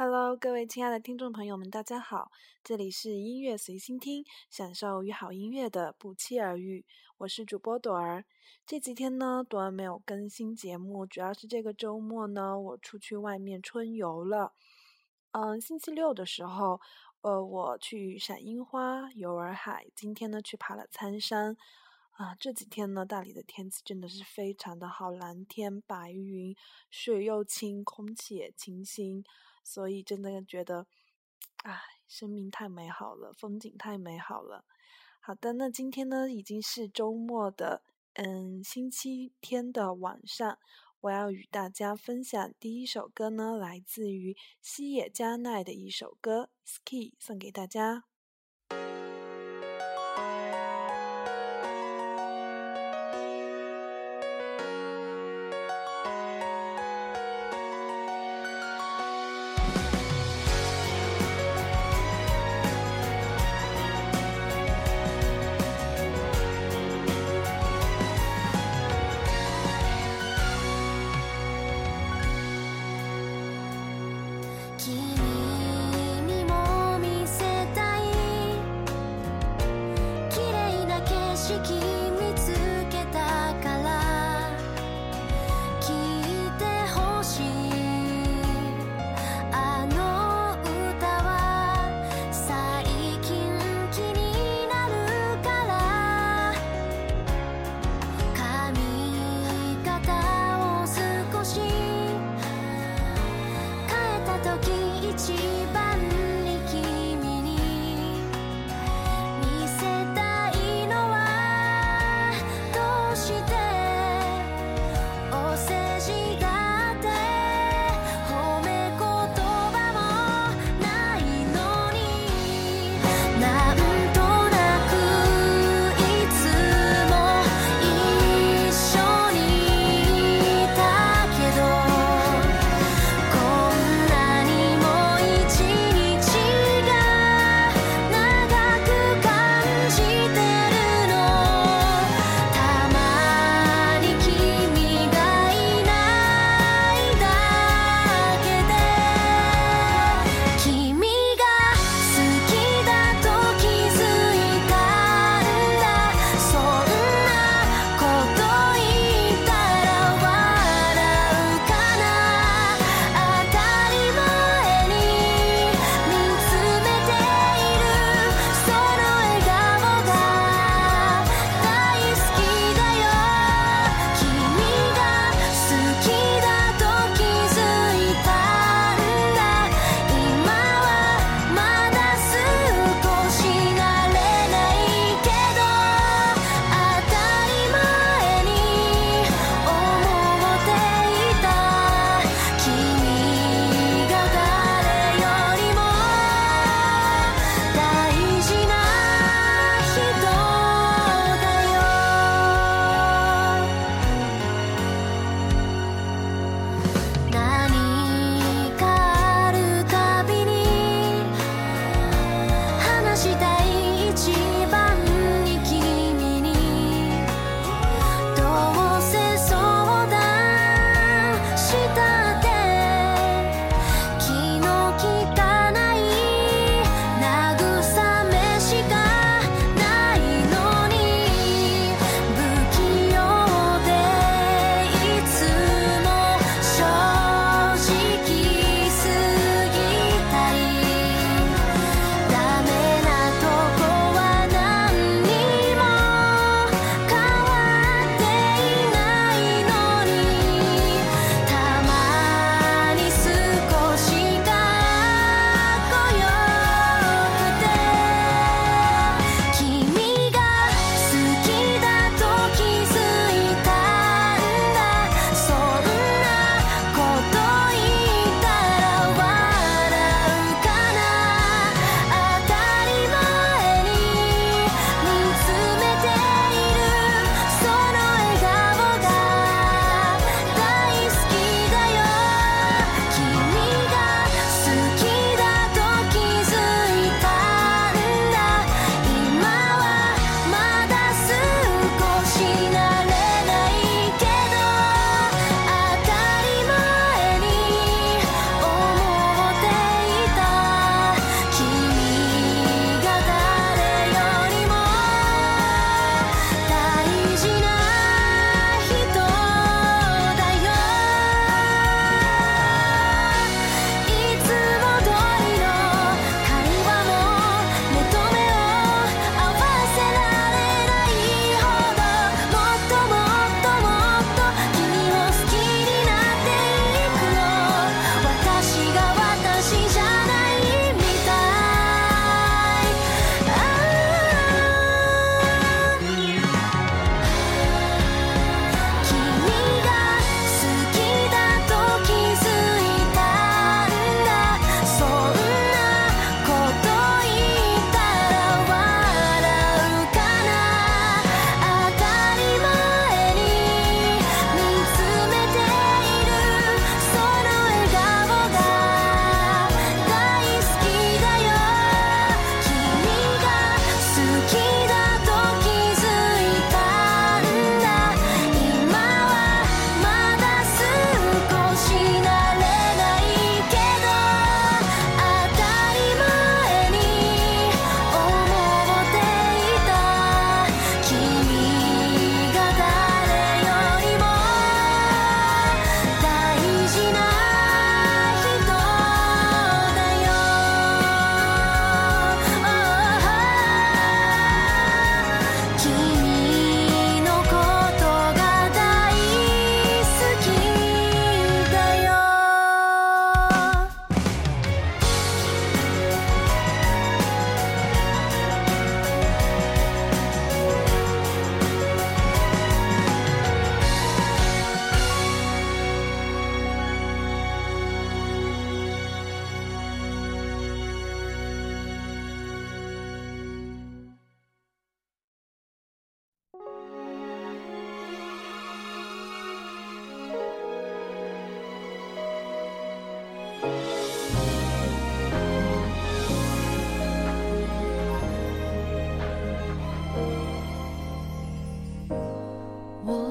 Hello，各位亲爱的听众朋友们，大家好，这里是音乐随心听，享受与好音乐的不期而遇，我是主播朵儿。这几天呢，朵儿没有更新节目，主要是这个周末呢，我出去外面春游了。嗯，星期六的时候，呃，我去赏樱花、游洱海，今天呢去爬了苍山。啊，这几天呢，大理的天气真的是非常的好，蓝天白云，水又清，空气也清新。所以真的觉得，唉，生命太美好了，风景太美好了。好的，那今天呢已经是周末的，嗯，星期天的晚上，我要与大家分享第一首歌呢，来自于西野加奈的一首歌《Ski》，送给大家。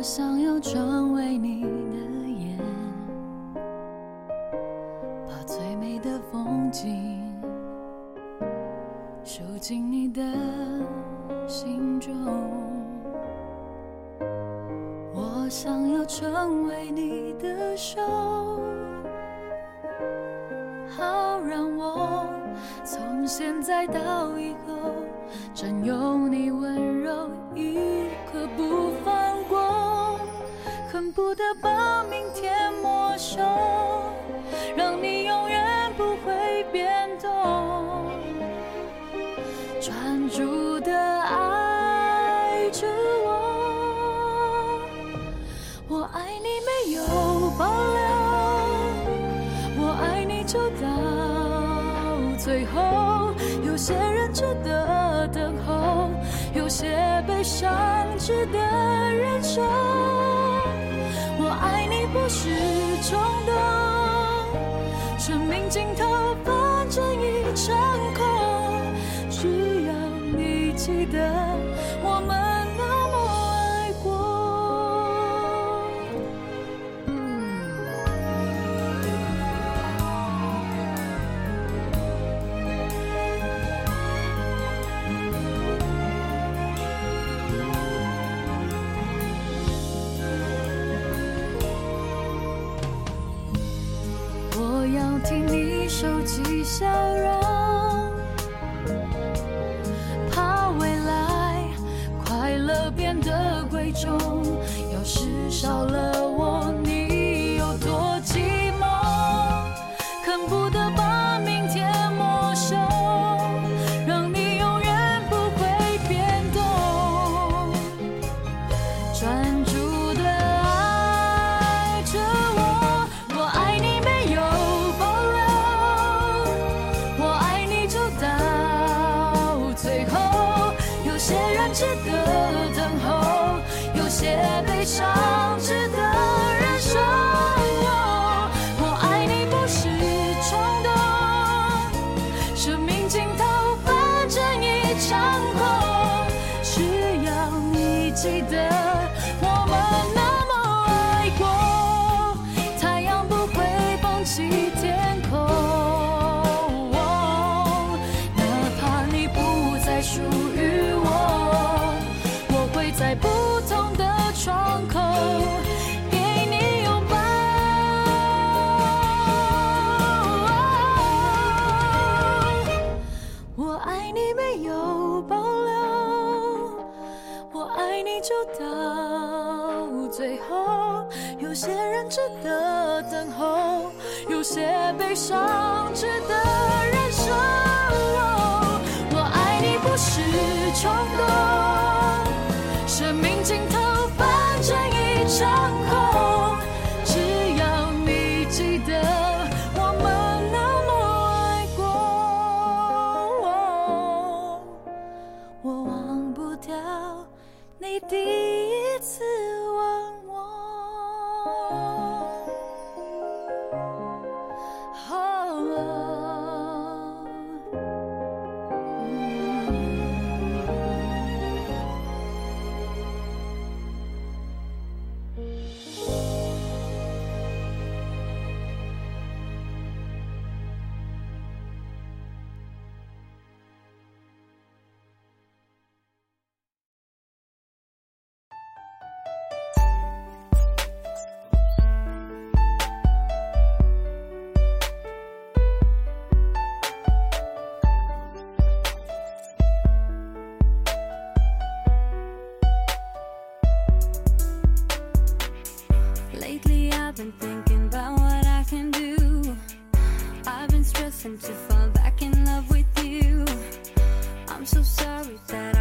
我想要成为你的眼把最美的风景收进你的心中。我想要成为你的手好让我从现在到以后占有你温恨不得把明天没收冲动生命尽头值得等候有些悲伤。有保留我爱你就到最后。有些人值得等候有些悲伤值得忍受。我爱你不是冲动 lesson to fall back in love with you. I'm so sorry that I.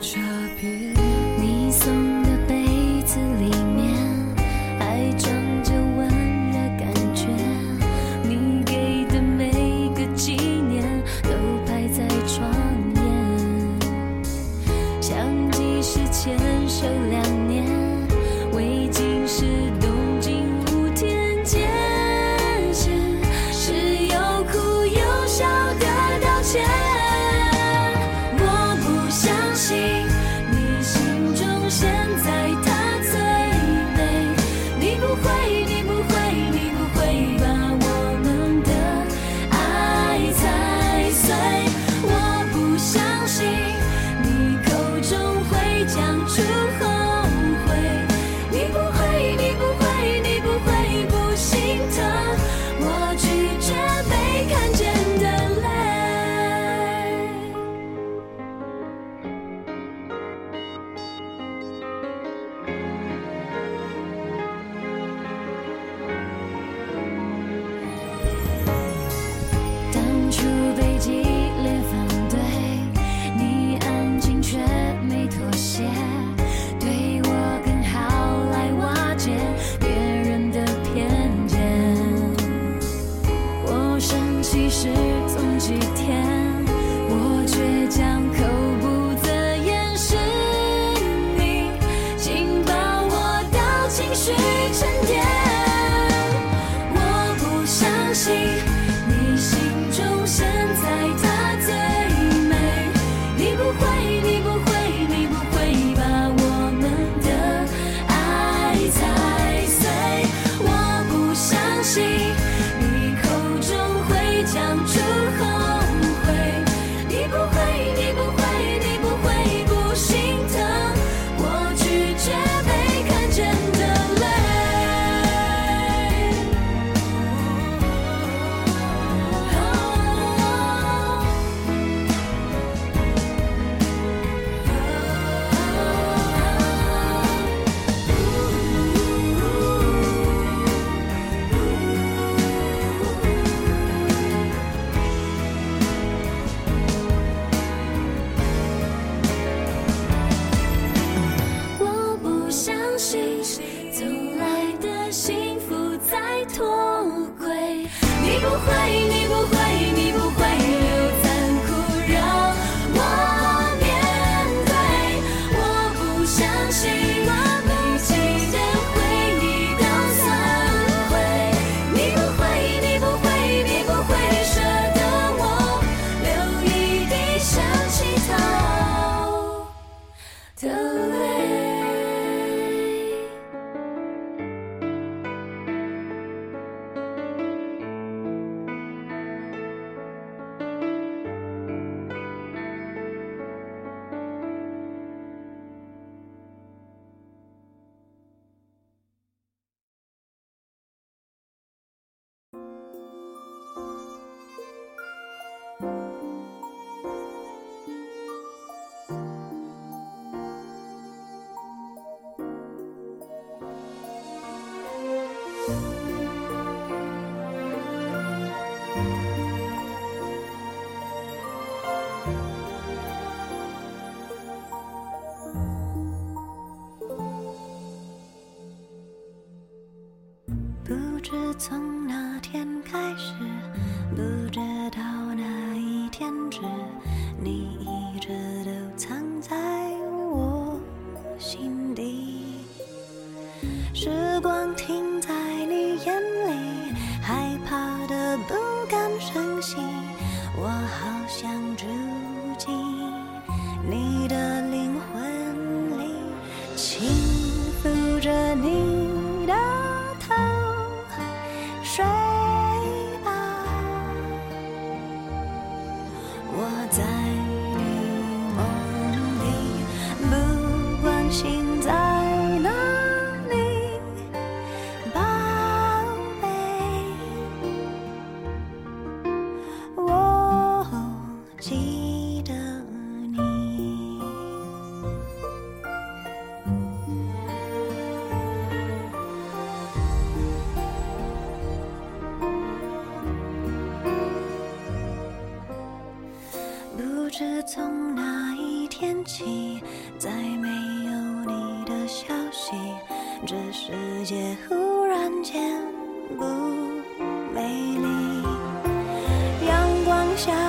差别。在你梦里，不管心下